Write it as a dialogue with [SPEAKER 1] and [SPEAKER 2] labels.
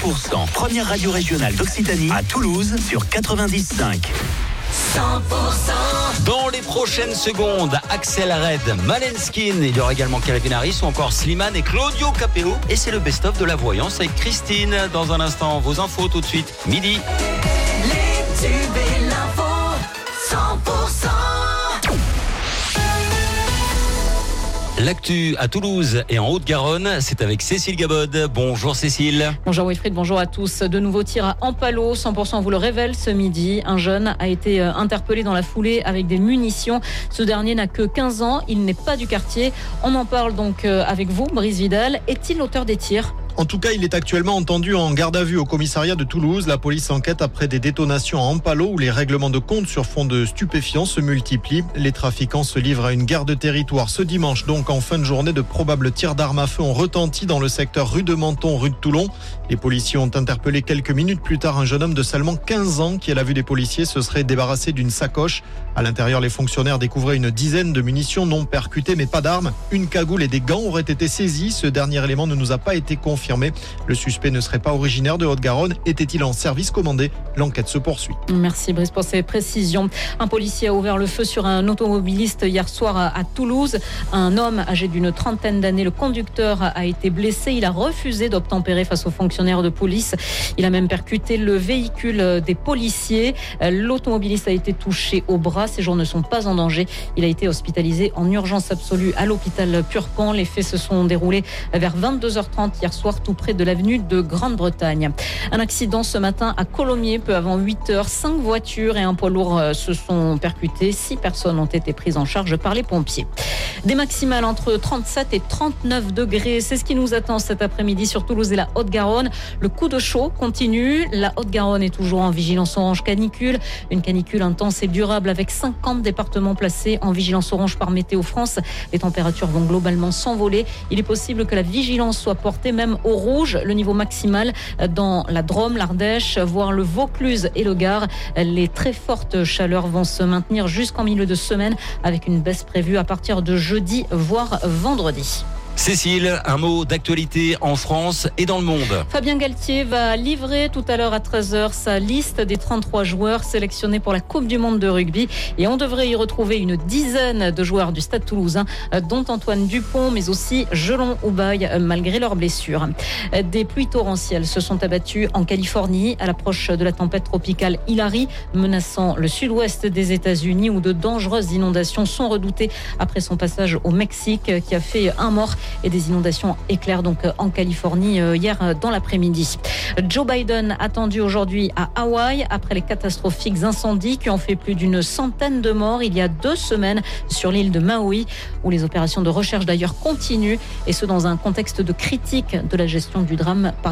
[SPEAKER 1] 100%, première radio régionale d'Occitanie à Toulouse sur 95.
[SPEAKER 2] 100%
[SPEAKER 3] Dans les prochaines secondes, Axel Red, Malenskin, il y aura également Calvin Harris ou encore Slimane et Claudio Capeo. Et c'est le best-of de la voyance avec Christine. Dans un instant, vos infos tout de suite, midi.
[SPEAKER 2] Les tubes
[SPEAKER 3] L'actu à Toulouse et en Haute-Garonne, c'est avec Cécile Gabod. Bonjour Cécile.
[SPEAKER 4] Bonjour Wilfried, bonjour à tous. De nouveaux tirs à Ampalo, 100% vous le révèle ce midi. Un jeune a été euh, interpellé dans la foulée avec des munitions. Ce dernier n'a que 15 ans, il n'est pas du quartier. On en parle donc euh, avec vous, Brice Vidal. Est-il l'auteur des tirs?
[SPEAKER 5] En tout cas, il est actuellement entendu en garde à vue au commissariat de Toulouse. La police enquête après des détonations à Ampalo où les règlements de compte sur fond de stupéfiants se multiplient. Les trafiquants se livrent à une guerre de territoire ce dimanche. Donc, en fin de journée, de probables tirs d'armes à feu ont retenti dans le secteur rue de Menton, rue de Toulon. Les policiers ont interpellé quelques minutes plus tard un jeune homme de seulement 15 ans qui, à la vue des policiers, se serait débarrassé d'une sacoche. À l'intérieur, les fonctionnaires découvraient une dizaine de munitions non percutées, mais pas d'armes. Une cagoule et des gants auraient été saisis. Ce dernier élément ne nous a pas été confirmé. Le suspect ne serait pas originaire de Haute-Garonne. Était-il en service commandé? L'enquête se poursuit.
[SPEAKER 4] Merci Brice pour ces précisions. Un policier a ouvert le feu sur un automobiliste hier soir à Toulouse. Un homme âgé d'une trentaine d'années, le conducteur a été blessé. Il a refusé d'obtempérer face aux fonctionnaires de police. Il a même percuté le véhicule des policiers. L'automobiliste a été touché au bras. Ses jours ne sont pas en danger. Il a été hospitalisé en urgence absolue à l'hôpital Purpan. Les faits se sont déroulés vers 22h30 hier soir, tout près de l'avenue de Grande-Bretagne. Un accident ce matin à Colomiers, peu avant 8 heures. Cinq voitures et un poids lourd euh, se sont percutés. Six personnes ont été prises en charge par les pompiers. Des maximales entre 37 et 39 degrés. C'est ce qui nous attend cet après-midi sur Toulouse et la Haute-Garonne. Le coup de chaud continue. La Haute-Garonne est toujours en vigilance orange canicule. Une canicule intense et durable avec 50 départements placés en vigilance orange par Météo France. Les températures vont globalement s'envoler. Il est possible que la vigilance soit portée même au rouge, le niveau maximal dans la Drôme, l'Ardèche, voire le Vaucluse et le Gard. Les très fortes chaleurs vont se maintenir jusqu'en milieu de semaine avec une baisse prévue à partir de jeudi, voire vendredi.
[SPEAKER 3] Cécile, un mot d'actualité en France et dans le monde.
[SPEAKER 4] Fabien Galtier va livrer tout à l'heure à 13h sa liste des 33 joueurs sélectionnés pour la Coupe du Monde de rugby. Et on devrait y retrouver une dizaine de joueurs du Stade toulousain, dont Antoine Dupont, mais aussi Gelon Oubaye, malgré leurs blessures. Des pluies torrentielles se sont abattues en Californie à l'approche de la tempête tropicale Hilary, menaçant le sud-ouest des États-Unis où de dangereuses inondations sont redoutées après son passage au Mexique qui a fait un mort et des inondations éclairent donc en Californie euh, hier euh, dans l'après-midi. Joe Biden attendu aujourd'hui à Hawaï après les catastrophiques incendies qui ont fait plus d'une centaine de morts il y a deux semaines sur l'île de Maui où les opérations de recherche d'ailleurs continuent et ce dans un contexte de critique de la gestion du drame par